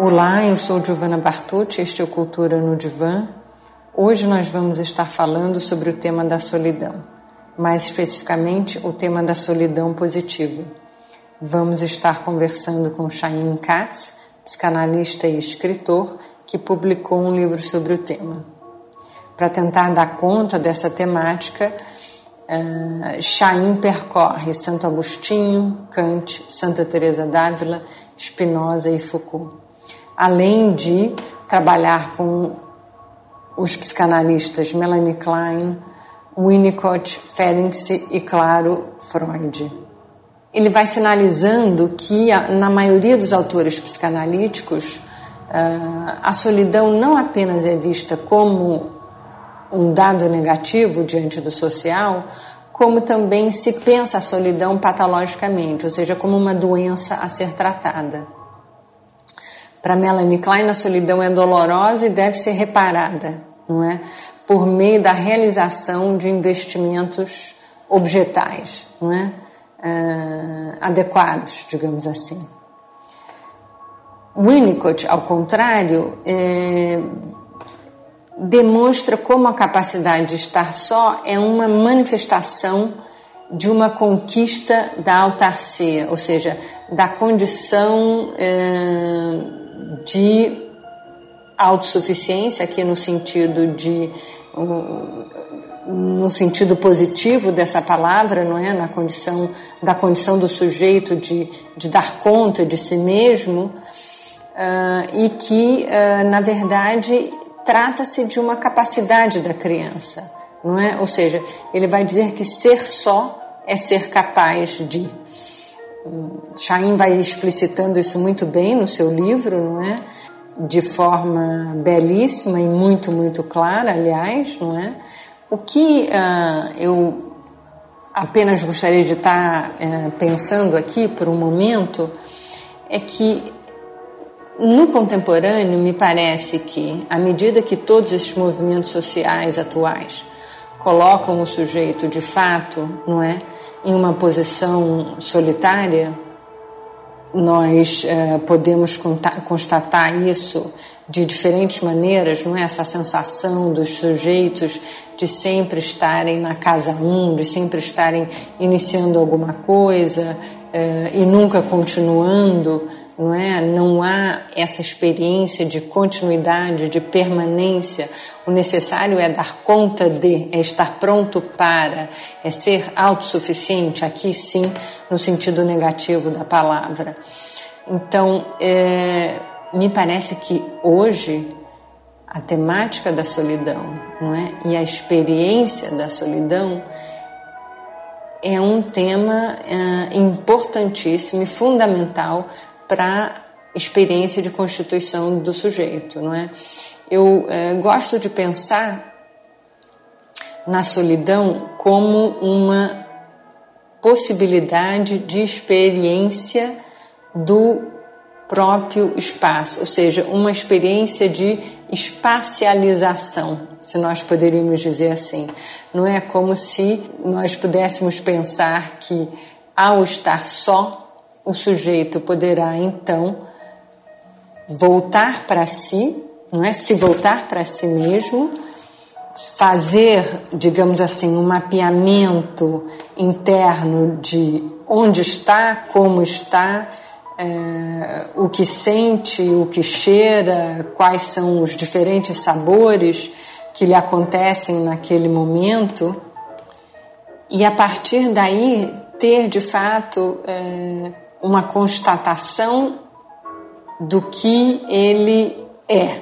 Olá, eu sou Giovanna Bartucci, este é o Cultura no Divã. Hoje nós vamos estar falando sobre o tema da solidão, mais especificamente o tema da solidão positiva. Vamos estar conversando com Chaim Katz, psicanalista e escritor, que publicou um livro sobre o tema. Para tentar dar conta dessa temática, uh, Chaim percorre Santo Agostinho, Kant, Santa Teresa d'Ávila, Spinoza e Foucault além de trabalhar com os psicanalistas Melanie Klein, Winnicott, Ferencz e, claro, Freud. Ele vai sinalizando que, na maioria dos autores psicanalíticos, ah, a solidão não apenas é vista como um dado negativo diante do social, como também se pensa a solidão patologicamente, ou seja, como uma doença a ser tratada. Para Melanie Klein, a solidão é dolorosa e deve ser reparada, não é? Por meio da realização de investimentos objetais, não é? Uh, adequados, digamos assim. Winnicott, ao contrário, é, demonstra como a capacidade de estar só é uma manifestação de uma conquista da autarcia, ou seja, da condição é, de autossuficiência, aqui no sentido de no sentido positivo dessa palavra, não é, na condição da condição do sujeito de, de dar conta de si mesmo uh, e que uh, na verdade trata-se de uma capacidade da criança, não é? Ou seja, ele vai dizer que ser só é ser capaz de. Chaim vai explicitando isso muito bem no seu livro, não é? De forma belíssima e muito, muito clara, aliás, não é? O que uh, eu apenas gostaria de estar uh, pensando aqui por um momento é que no contemporâneo me parece que, à medida que todos esses movimentos sociais atuais colocam o sujeito de fato, não é? Em uma posição solitária, nós eh, podemos constatar isso de diferentes maneiras, não é? Essa sensação dos sujeitos de sempre estarem na casa um, de sempre estarem iniciando alguma coisa eh, e nunca continuando, não é? Não há essa experiência de continuidade, de permanência. O necessário é dar conta de, é estar pronto para, é ser autossuficiente, aqui sim, no sentido negativo da palavra. Então, é, me parece que hoje a temática da solidão, não é? E a experiência da solidão é um tema é, importantíssimo e fundamental para experiência de constituição do sujeito, não é? Eu é, gosto de pensar na solidão como uma possibilidade de experiência do próprio espaço, ou seja, uma experiência de espacialização, se nós poderíamos dizer assim. Não é como se nós pudéssemos pensar que ao estar só o sujeito poderá então voltar para si, não é? Se voltar para si mesmo, fazer, digamos assim, um mapeamento interno de onde está, como está, é, o que sente, o que cheira, quais são os diferentes sabores que lhe acontecem naquele momento, e a partir daí ter de fato é, uma constatação do que ele é.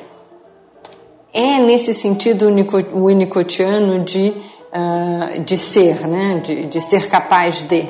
É nesse sentido winnicottiano de, uh, de ser, né? de, de ser capaz de.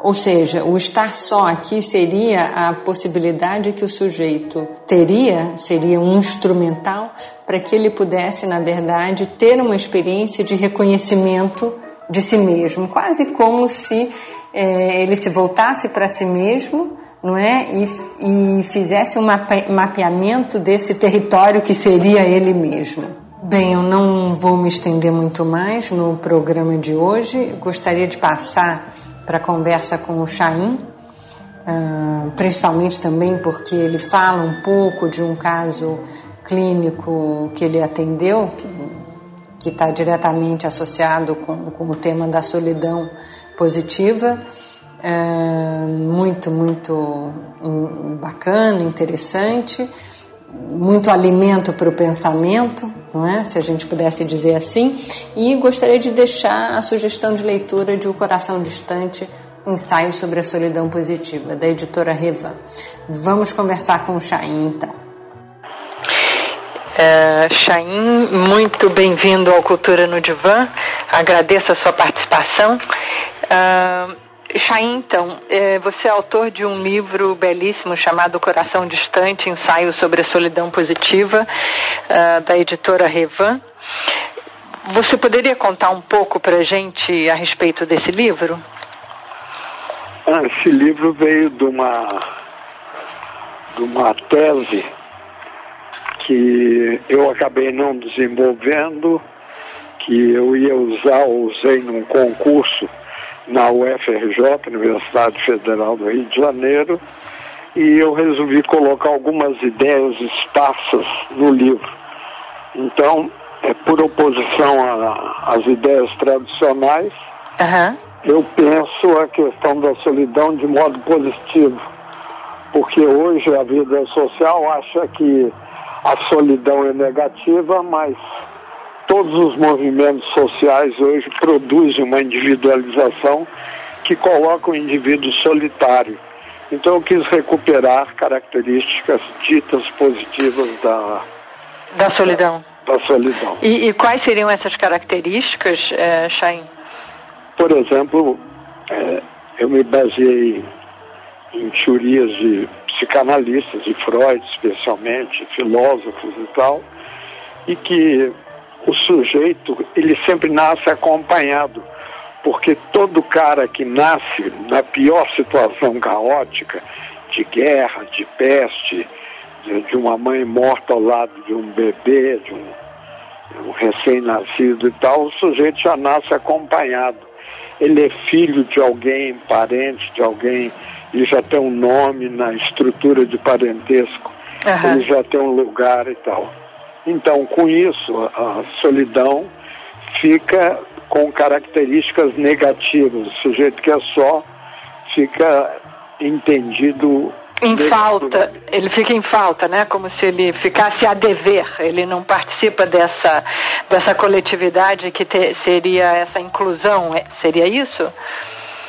Ou seja, o estar só aqui seria a possibilidade que o sujeito teria, seria um instrumental para que ele pudesse, na verdade, ter uma experiência de reconhecimento de si mesmo, quase como se é, ele se voltasse para si mesmo, não é, e, e fizesse um mapeamento desse território que seria ele mesmo. Bem, eu não vou me estender muito mais no programa de hoje. Gostaria de passar para a conversa com o Chaim, uh, principalmente também porque ele fala um pouco de um caso clínico que ele atendeu, que está diretamente associado com, com o tema da solidão positiva. É, muito, muito bacana, interessante, muito alimento para o pensamento, não é? Se a gente pudesse dizer assim. E gostaria de deixar a sugestão de leitura de O Coração Distante, ensaio sobre a solidão positiva, da editora Revan. Vamos conversar com o Chaim então. Uh, Chaim, muito bem-vindo ao Cultura no Divã. Agradeço a sua participação. Uh, então, é, você é autor de um livro belíssimo chamado Coração Distante, ensaio sobre a solidão positiva, da editora Revan. Você poderia contar um pouco para a gente a respeito desse livro? Ah, esse livro veio de uma, de uma tese que eu acabei não desenvolvendo, que eu ia usar, usei num concurso na UFRJ, Universidade Federal do Rio de Janeiro, e eu resolvi colocar algumas ideias esparsas no livro. Então, é por oposição às ideias tradicionais, uhum. eu penso a questão da solidão de modo positivo, porque hoje a vida social acha que a solidão é negativa, mas todos os movimentos sociais hoje produzem uma individualização que coloca o indivíduo solitário. Então eu quis recuperar características ditas positivas da, da solidão. Da, da solidão. E, e, quais seriam essas características, é? Por exemplo, é, eu me baseei em teorias de psicanalistas, de Freud especialmente, filósofos e tal, e que o sujeito ele sempre nasce acompanhado, porque todo cara que nasce na pior situação caótica, de guerra, de peste, de, de uma mãe morta ao lado de um bebê, de um, um recém-nascido e tal, o sujeito já nasce acompanhado. Ele é filho de alguém, parente de alguém ele já tem um nome na estrutura de parentesco, uhum. ele já tem um lugar e tal. Então, com isso, a solidão fica com características negativas. O sujeito que é só fica entendido em falta, ele fica em falta, né? Como se ele ficasse a dever, ele não participa dessa, dessa coletividade que te, seria essa inclusão, é, seria isso?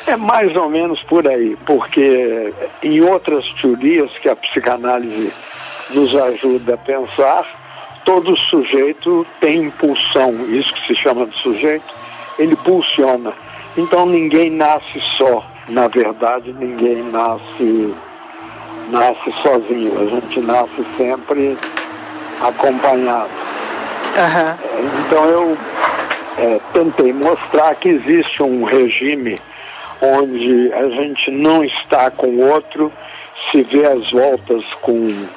É mais ou menos por aí, porque em outras teorias que a psicanálise nos ajuda a pensar, todo sujeito tem impulsão, isso que se chama de sujeito, ele pulsiona. Então ninguém nasce só, na verdade ninguém nasce, nasce sozinho, a gente nasce sempre acompanhado. Uhum. Então eu é, tentei mostrar que existe um regime onde a gente não está com o outro, se vê às voltas com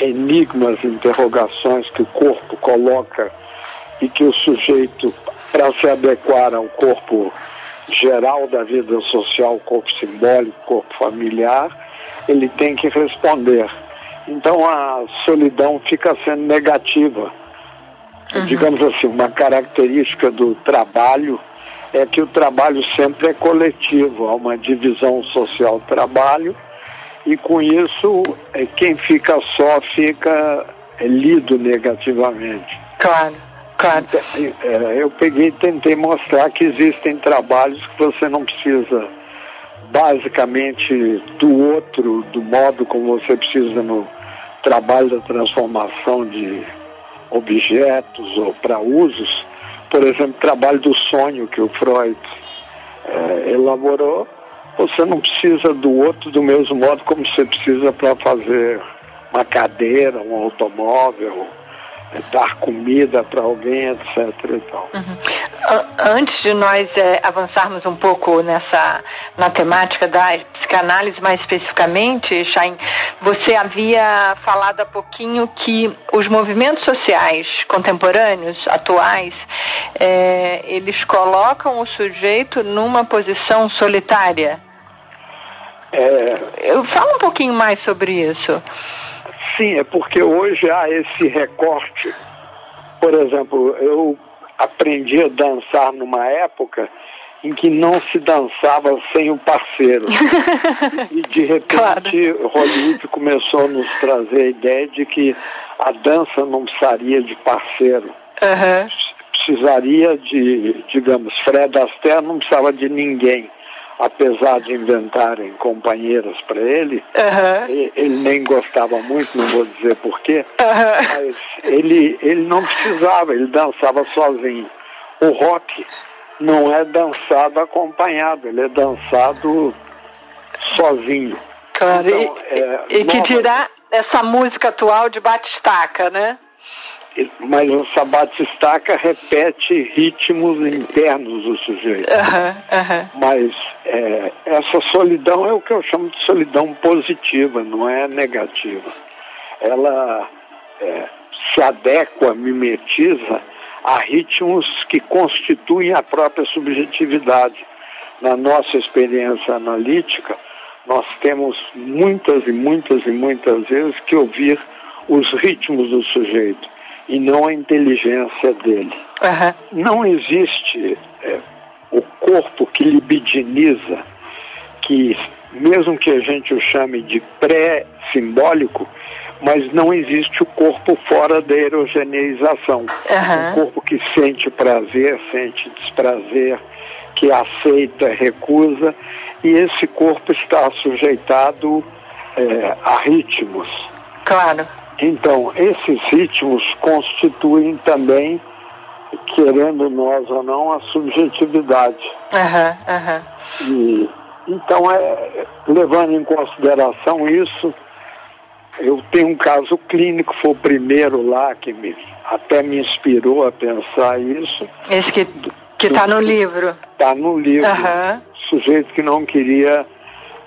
enigmas, interrogações que o corpo coloca e que o sujeito, para se adequar ao corpo geral da vida social, corpo simbólico, corpo familiar, ele tem que responder. Então a solidão fica sendo negativa. Uhum. Digamos assim, uma característica do trabalho é que o trabalho sempre é coletivo, há uma divisão social do trabalho e com isso é, quem fica só fica é, lido negativamente. Claro, claro. Então, é, eu peguei e tentei mostrar que existem trabalhos que você não precisa basicamente do outro, do modo como você precisa no trabalho da transformação de objetos ou para usos, por exemplo, trabalho do sonho que o Freud é, elaborou, você não precisa do outro do mesmo modo como você precisa para fazer uma cadeira, um automóvel, dar comida para alguém, etc. E tal. Uhum. Antes de nós é, avançarmos um pouco nessa na temática da psicanálise, mais especificamente, Chain, você havia falado há pouquinho que os movimentos sociais contemporâneos, atuais, é, eles colocam o sujeito numa posição solitária. É... Fala um pouquinho mais sobre isso. Sim, é porque hoje há esse recorte. Por exemplo, eu aprendi a dançar numa época em que não se dançava sem o parceiro. e de repente claro. Hollywood começou a nos trazer a ideia de que a dança não precisaria de parceiro. Uhum. Precisaria de, digamos, Fred Astaire não precisava de ninguém. Apesar de inventarem companheiras para ele, uhum. ele nem gostava muito, não vou dizer porquê, uhum. mas ele, ele não precisava, ele dançava sozinho. O rock não é dançado acompanhado, ele é dançado sozinho. Claro, então, e, é, e que dirá essa música atual de batistaca, né? Mas essa batistaca repete ritmos internos do sujeito. Mas é, essa solidão é o que eu chamo de solidão positiva, não é negativa. Ela é, se adequa, mimetiza a ritmos que constituem a própria subjetividade. Na nossa experiência analítica, nós temos muitas e muitas e muitas vezes que ouvir os ritmos do sujeito e não a inteligência dele. Uhum. Não existe é, o corpo que libidiniza, que mesmo que a gente o chame de pré-simbólico, mas não existe o corpo fora da erogeneização. Uhum. Um corpo que sente prazer, sente desprazer, que aceita, recusa, e esse corpo está sujeitado é, a ritmos. Claro. Então, esses ritmos constituem também, querendo nós ou não, a subjetividade. Uhum, uhum. E, então, é, levando em consideração isso, eu tenho um caso clínico, foi o primeiro lá que me, até me inspirou a pensar isso. Esse que está no livro. Está no livro. Uhum. Sujeito que não queria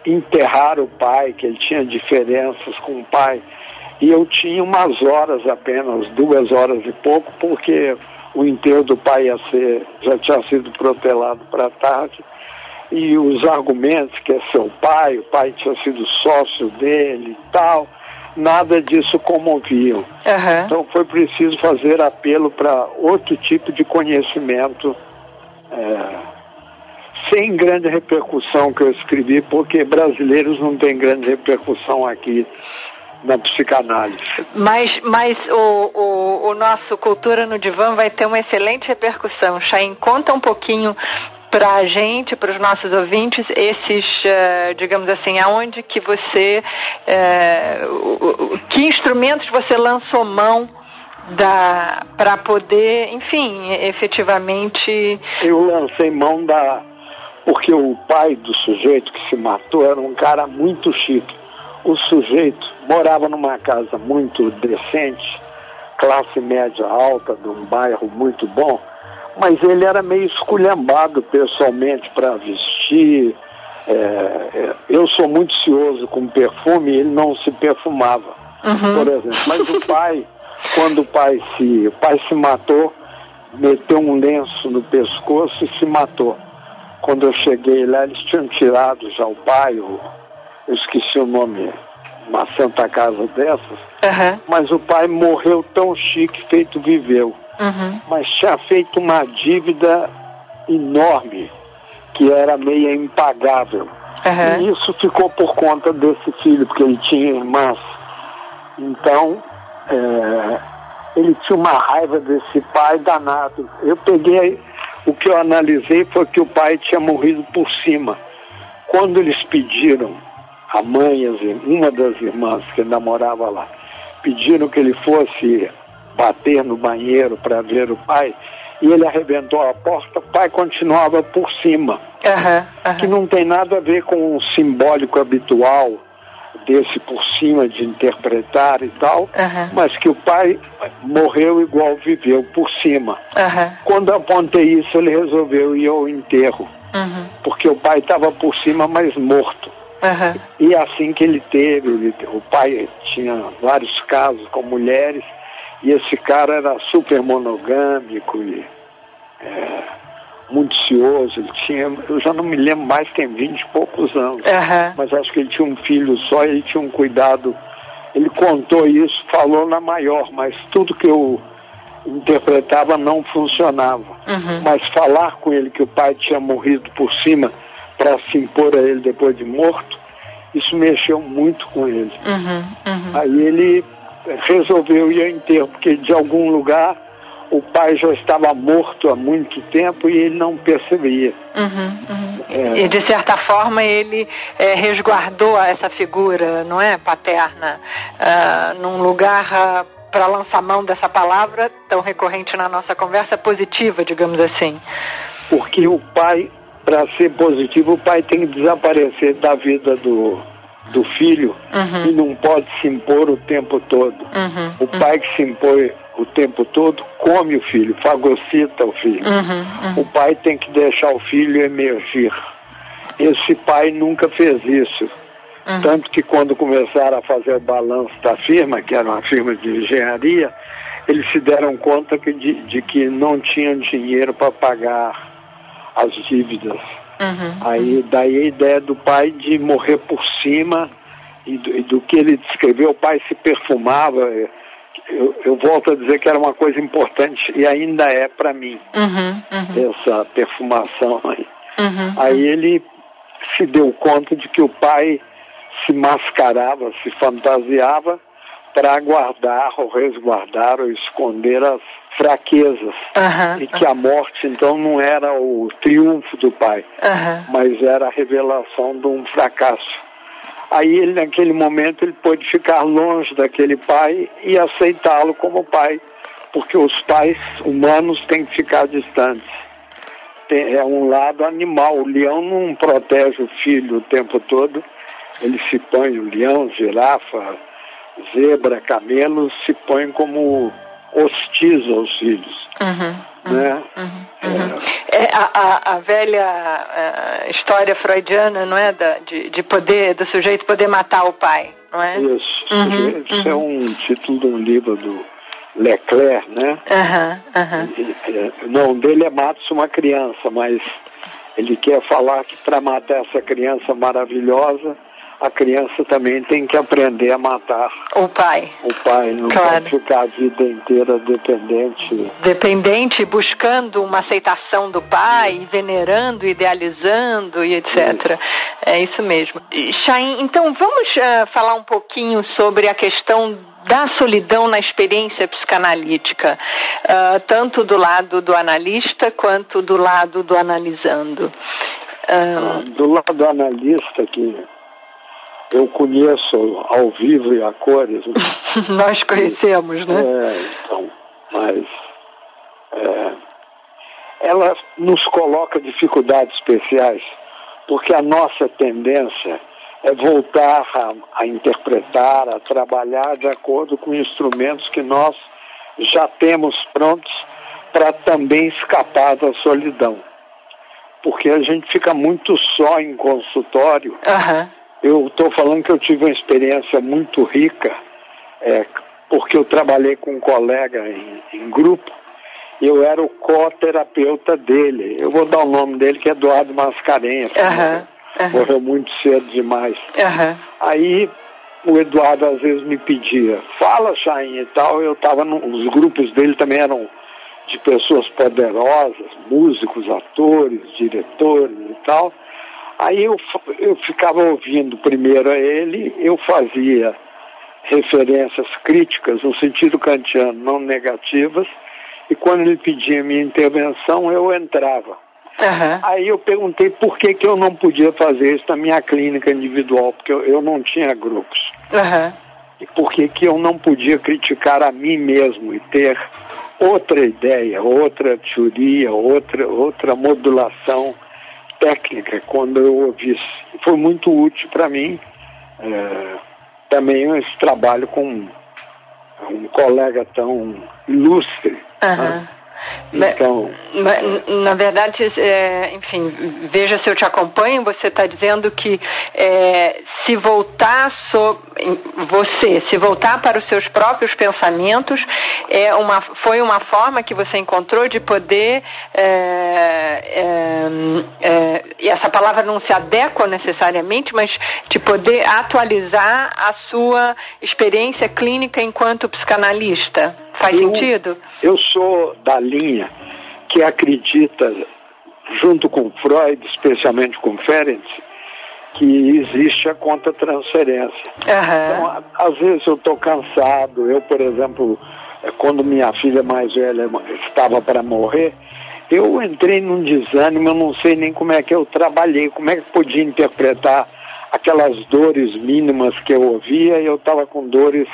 enterrar o pai, que ele tinha diferenças com o pai. E eu tinha umas horas apenas, duas horas e pouco, porque o enterro do pai ia ser, já tinha sido protelado para tarde. E os argumentos que é seu pai, o pai tinha sido sócio dele e tal nada disso comoviam. Uhum. Então foi preciso fazer apelo para outro tipo de conhecimento, é, sem grande repercussão que eu escrevi, porque brasileiros não têm grande repercussão aqui na psicanálise. Mas, mas o, o, o nosso Cultura no Divã vai ter uma excelente repercussão. Chain, conta um pouquinho para a gente, para os nossos ouvintes, esses, uh, digamos assim, aonde que você, uh, que instrumentos você lançou mão para poder, enfim, efetivamente. Eu lancei mão da. Porque o pai do sujeito que se matou era um cara muito chique. O sujeito morava numa casa muito decente, classe média alta, de um bairro muito bom mas ele era meio esculhambado pessoalmente para vestir. É, é, eu sou muito cioso com perfume ele não se perfumava, uhum. por exemplo. Mas o pai, quando o pai se, o pai se matou, meteu um lenço no pescoço e se matou. Quando eu cheguei lá, eles tinham tirado já o pai, eu, eu esqueci o nome, uma santa casa dessas, uhum. mas o pai morreu tão chique feito viveu uhum. mas tinha feito uma dívida enorme que era meio impagável. Uhum. E isso ficou por conta desse filho, porque ele tinha irmãs. Então, é, ele tinha uma raiva desse pai danado. Eu peguei, o que eu analisei foi que o pai tinha morrido por cima. Quando eles pediram, a mãe, uma das irmãs que namorava lá, pediram que ele fosse bater no banheiro para ver o pai, e ele arrebentou a porta, o pai continuava por cima. Uhum, uhum. Que não tem nada a ver com o simbólico habitual desse por cima de interpretar e tal, uhum. mas que o pai morreu igual viveu, por cima. Quando apontei isso, ele resolveu ir ao enterro, uhum. porque o pai estava por cima, mas morto. Uhum. E assim que ele teve, ele, o pai tinha vários casos com mulheres, e esse cara era super monogâmico e é, muito cioso, ele tinha, eu já não me lembro mais, tem vinte e poucos anos, Uhum. mas acho que ele tinha um filho só e ele tinha um cuidado. Ele contou isso, falou na maior, mas tudo que eu interpretava não funcionava. Mas falar com ele que o pai tinha morrido por cima para se impor a ele depois de morto, isso mexeu muito com ele. Aí ele resolveu ir ao enterro, porque de algum lugar o pai já estava morto há muito tempo e ele não percebia. É. E de certa forma ele eh, resguardou essa figura, não é, paterna, ah, num lugar para lançar mão dessa palavra tão recorrente na nossa conversa positiva, digamos assim. Porque o pai, para ser positivo, o pai tem que desaparecer da vida do, do filho e não pode se impor o tempo todo. o pai que se impõe o tempo todo come o filho, fagocita o filho. O pai tem que deixar o filho emergir. Esse pai nunca fez isso. Tanto que quando começaram a fazer o balanço da firma, que era uma firma de engenharia, eles se deram conta que de, de que não tinham dinheiro para pagar as dívidas. Aí daí a ideia do pai de morrer por cima e do, e do que ele descreveu, o pai se perfumava. Eu, eu volto a dizer que era uma coisa importante e ainda é para mim essa perfumação aí. Aí ele se deu conta de que o pai se mascarava, se fantasiava para guardar ou resguardar ou esconder as fraquezas Aham, e que a morte então não era o triunfo do pai, Aham. mas era a revelação de um fracasso. Aí ele naquele momento ele pôde ficar longe daquele pai e aceitá-lo como pai, porque os pais humanos têm que ficar distantes. Tem- é um lado animal. O leão não protege o filho o tempo todo. Ele se põe, o leão, girafa, zebra, camelo, se põe como hostis aos filhos. Né? É a, a- a velha eh, história freudiana, não é? Da, de, de poder, do sujeito poder matar o pai, não é? Isso. Isso é um título de um livro do Leclerc, né? E, é, O nome dele é Mata-se uma criança, mas ele quer falar que para matar essa criança maravilhosa, a criança também tem que aprender a matar O pai. o pai, não Claro. pode ficar a vida inteira dependente. Dependente, buscando uma aceitação do pai, venerando, idealizando e etc. É isso mesmo. Chaim, então vamos ah, falar um pouquinho sobre a questão da solidão na experiência psicanalítica, ah, tanto do lado do analista quanto do lado do analisando. Ah, Do lado do analista, que eu conheço ao vivo e a cores, né? nós conhecemos, né? É, então, mas é, ela nos coloca dificuldades especiais, porque a nossa tendência é voltar a, a interpretar, a trabalhar de acordo com instrumentos que nós já temos prontos para também escapar da solidão. Porque a gente fica muito só em consultório Aham. Eu estou falando que eu tive uma experiência muito rica, é, porque eu trabalhei com um colega em, em grupo, eu era o co-terapeuta dele. Eu vou dar o nome dele, que é Eduardo Mascarenhas. Aham, morreu- muito cedo demais. Aí o Eduardo às vezes me pedia, fala, Chain e tal. Eu estava os grupos dele também eram de pessoas poderosas, músicos, atores, diretores e tal. Aí eu, eu ficava ouvindo primeiro a ele, eu fazia referências críticas no sentido kantiano, não negativas, e quando ele pedia minha intervenção, eu entrava. Aham. Aí eu perguntei por que, que eu não podia fazer isso na minha clínica individual, porque eu, eu não tinha grupos. Aham. E por que, que eu não podia criticar a mim mesmo e ter outra ideia, outra teoria, outra, outra modulação técnica quando eu ouvisse. Foi muito útil para mim é, também esse trabalho com um colega tão ilustre. Né? Então... Na verdade, é, enfim, veja se eu te acompanho, você está dizendo que é, se voltar so, você, se voltar para os seus próprios pensamentos, é uma, foi uma forma que você encontrou de poder, é, é, é e essa palavra não se adequa necessariamente, mas de poder atualizar a sua experiência clínica enquanto psicanalista. Faz eu, sentido? Eu sou da linha que acredita, junto com Freud, especialmente com Ferenc, que existe a conta-transferência. Uhum. Então, às vezes eu estou cansado, eu, por exemplo, eh, quando minha filha mais velha estava para morrer, eu entrei num desânimo, eu não sei nem como é que eu trabalhei, como é que podia interpretar aquelas dores mínimas que eu ouvia, e eu estava com dores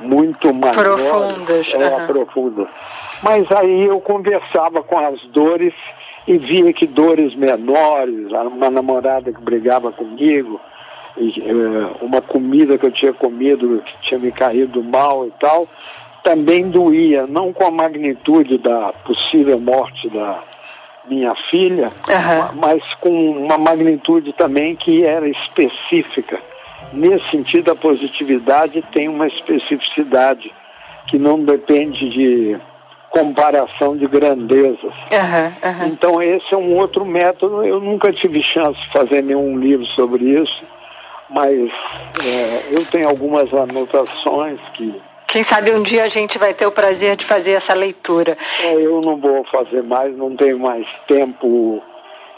muito maiores, profundas, é, uhum. profundas. Mas aí eu conversava com as dores e via que dores menores, uma namorada que brigava comigo, e, uh, uma comida que eu tinha comido que tinha me caído mal e tal, também doía, não com a magnitude da possível morte da minha filha, uhum. mas com uma magnitude também que era específica. Nesse sentido, a positividade tem uma especificidade que não depende de comparação de grandezas. Uhum, uhum. Então esse é um outro método. Eu nunca tive chance de fazer nenhum livro sobre isso, mas é, eu tenho algumas anotações que. Quem sabe um dia a gente vai ter o prazer de fazer essa leitura. É, eu não vou fazer mais, não tenho mais tempo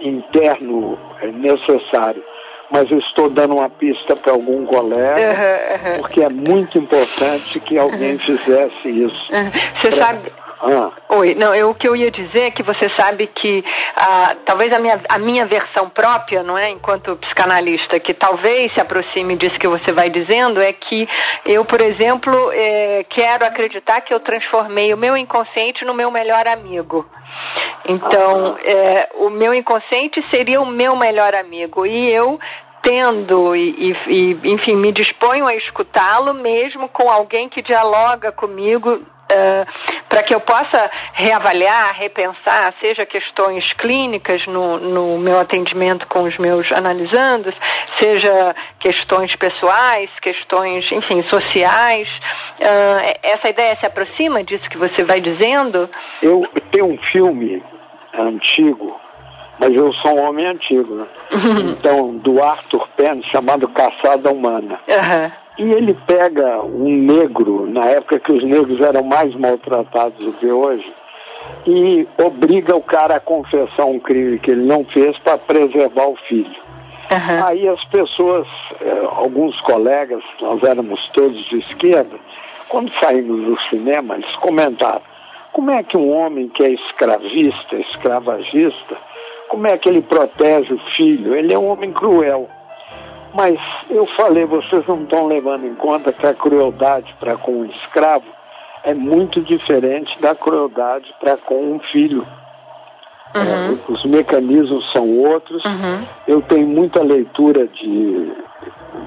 interno necessário mas eu estou dando uma pista para algum colega, uhum, uhum. porque é muito importante que alguém fizesse isso. Você pra... sabe. Ah. Oi, não, eu, o que eu ia dizer é que você sabe que ah, talvez a minha, a minha versão própria, não é, enquanto psicanalista, que talvez se aproxime disso que você vai dizendo, é que eu, por exemplo, é, quero acreditar que eu transformei o meu inconsciente no meu melhor amigo. Então, é, o meu inconsciente seria o meu melhor amigo e eu tendo e, e enfim, me disponho a escutá-lo mesmo com alguém que dialoga comigo Uh, para que eu possa reavaliar, repensar, seja questões clínicas no, no, meu atendimento com os meus analisandos, seja questões pessoais, questões, enfim, sociais. Uh, essa ideia se aproxima disso que você vai dizendo? Eu tenho um filme antigo, mas eu sou um homem antigo, né? Então, do Arthur Penn, chamado Caçada Humana. Uhum. E ele pega um negro, na época que os negros eram mais maltratados do que hoje, e obriga o cara a confessar um crime que ele não fez para preservar o filho. Uhum. Aí as pessoas, eh, alguns colegas, nós éramos todos de esquerda, quando saímos do cinema, eles comentaram: como é que um homem que é escravista, escravagista, como é que ele protege o filho? Ele é um homem cruel. Mas eu falei, vocês não estão levando em conta que a crueldade para com um escravo é muito diferente da crueldade para com um filho. Uhum. É, os mecanismos são outros. Uhum. Eu tenho muita leitura de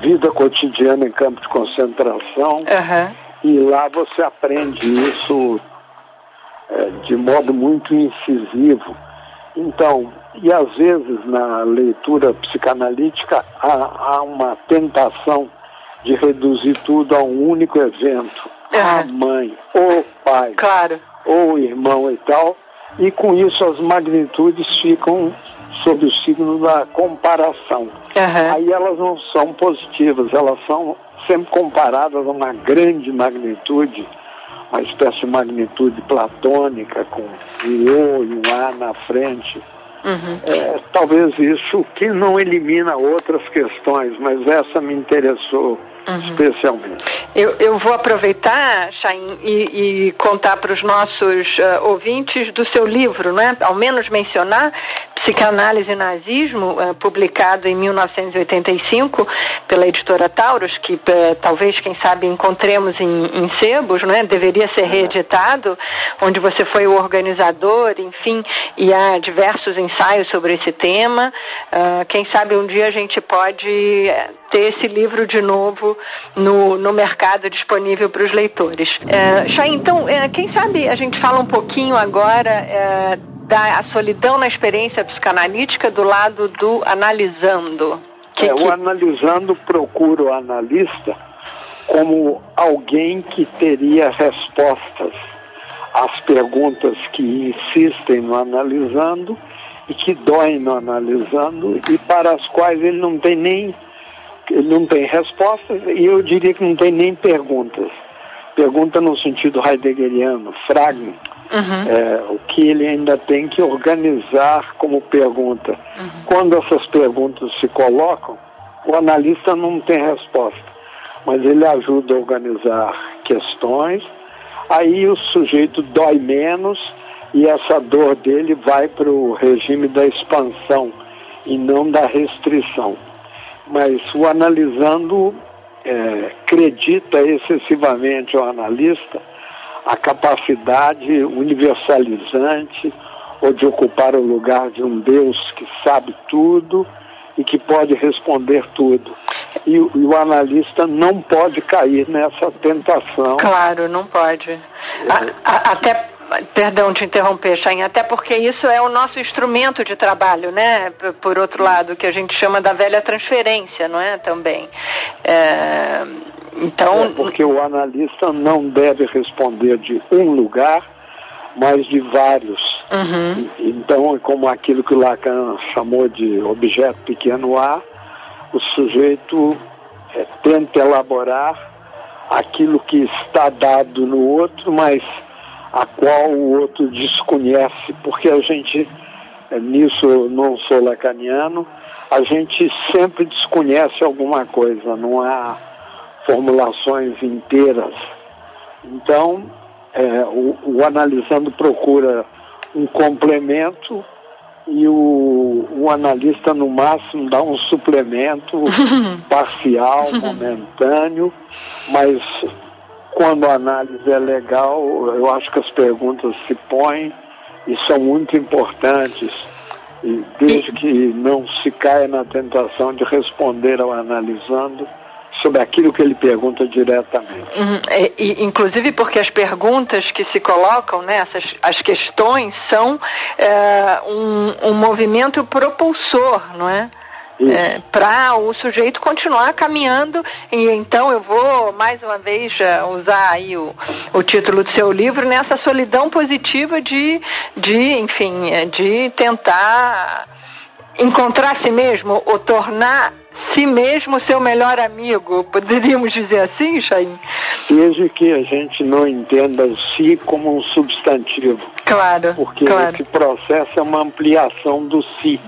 vida cotidiana em campo de concentração. Uhum. E lá você aprende isso é, de modo muito incisivo. Então, e às vezes na leitura psicanalítica há, há uma tentação de reduzir tudo a um único evento. Uhum. A mãe, ou o pai, claro. ou o irmão e tal. E com isso as magnitudes ficam sob o signo da comparação. Uhum. Aí elas não são positivas, elas são sempre comparadas a uma grande magnitude, uma espécie de magnitude platônica, com um O e um A na frente. Uhum. É, talvez isso que não elimina outras questões, mas essa me interessou uhum. especialmente. Eu, eu vou aproveitar, Chain, e, e contar para os nossos uh, ouvintes do seu livro, né? ao menos mencionar Psicanálise e Nazismo, uh, publicado em 1985 pela editora Taurus, que uh, talvez, quem sabe, encontremos em, em sebos, né? deveria ser reeditado, onde você foi o organizador, enfim, e há diversos ensaios sobre esse tema. Uh, quem sabe um dia a gente pode ter esse livro de novo no, no mercado disponível para os leitores. É, Chay, então, é, quem sabe a gente fala um pouquinho agora é, da solidão na experiência psicanalítica do lado do analisando. Que, é, o analisando procura o analista como alguém que teria respostas às perguntas que insistem no analisando e que doem no analisando e para as quais ele não tem nem ele não tem respostas e eu diria que não tem nem perguntas. Pergunta no sentido heideggeriano, fragment, uhum. é, o que ele ainda tem que organizar como pergunta. Uhum. Quando essas perguntas se colocam, o analista não tem resposta, mas ele ajuda a organizar questões, aí o sujeito dói menos e essa dor dele vai para o regime da expansão e não da restrição mas o analisando é, acredita excessivamente ao analista a capacidade universalizante ou de ocupar o lugar de um Deus que sabe tudo e que pode responder tudo. E, e, o analista não pode cair nessa tentação. Claro, não pode. A, a, até Perdão de interromper, Chain, até porque isso é o nosso instrumento de trabalho, né? Por outro lado, que a gente chama da velha transferência, não é? Também. É, então. É porque o analista não deve responder de um lugar, mas de vários. Uhum. Então, como aquilo que o Lacan chamou de objeto pequeno A, o sujeito é, tenta elaborar aquilo que está dado no outro, mas a qual o outro desconhece, porque a gente, eh, nisso eu não sou lacaniano, a gente sempre desconhece alguma coisa, não há formulações inteiras. Então, é, o, o, analisando procura um complemento e o, o, analista, no máximo, dá um suplemento parcial, momentâneo, mas quando a análise é legal, eu acho que as perguntas se põem e são muito importantes, desde que não se caia na tentação de responder ao analisando sobre aquilo que ele pergunta diretamente. Uhum. E, e, inclusive porque as perguntas que se colocam, né, essas, as questões, são é, um, um movimento propulsor, não é? é, para o sujeito continuar caminhando. E então eu vou mais uma vez é, usar aí o, o título do seu livro nessa solidão positiva de, de enfim, é, de tentar encontrar a si mesmo ou tornar si mesmo seu melhor amigo. Poderíamos dizer assim, Chain? Desde que a gente não entenda o si como um substantivo. Claro. Porque claro. esse processo é uma ampliação do si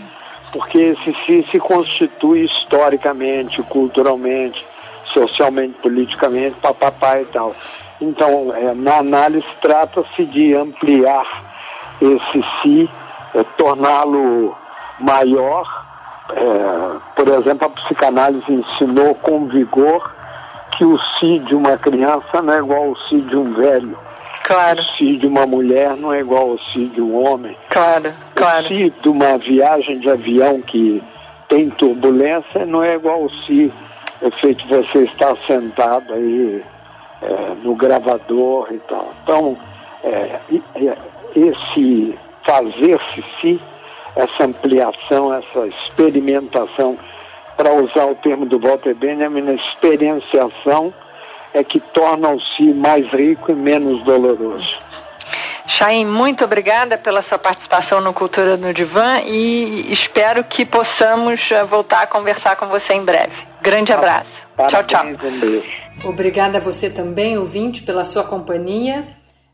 porque esse si se constitui historicamente, culturalmente, socialmente, politicamente, papapá e tal. Então, é, na análise, trata-se de ampliar esse si, é, torná-lo maior. É, por exemplo, a psicanálise ensinou com vigor que o si de uma criança não é igual ao si de um velho. Claro. O si de uma mulher não é igual ao si de um homem. Claro, claro. O si de uma viagem de avião que tem turbulência não é igual ao si é feito você estar sentado aí é, no gravador e tal. Então, é, esse fazer-se si, essa ampliação, essa experimentação, para usar o termo do Walter Benjamin, experienciação é que torna o si mais rico e menos doloroso. Chaim, muito obrigada pela sua participação no Cultura no Divã e espero que possamos eh, voltar a conversar com você em breve. Grande abraço. Parabéns, tchau, tchau. Um beijo. Obrigada a você também, ouvinte, pela sua companhia.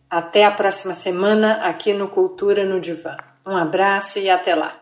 Até a próxima semana aqui no Cultura no Divã. Um abraço e até lá.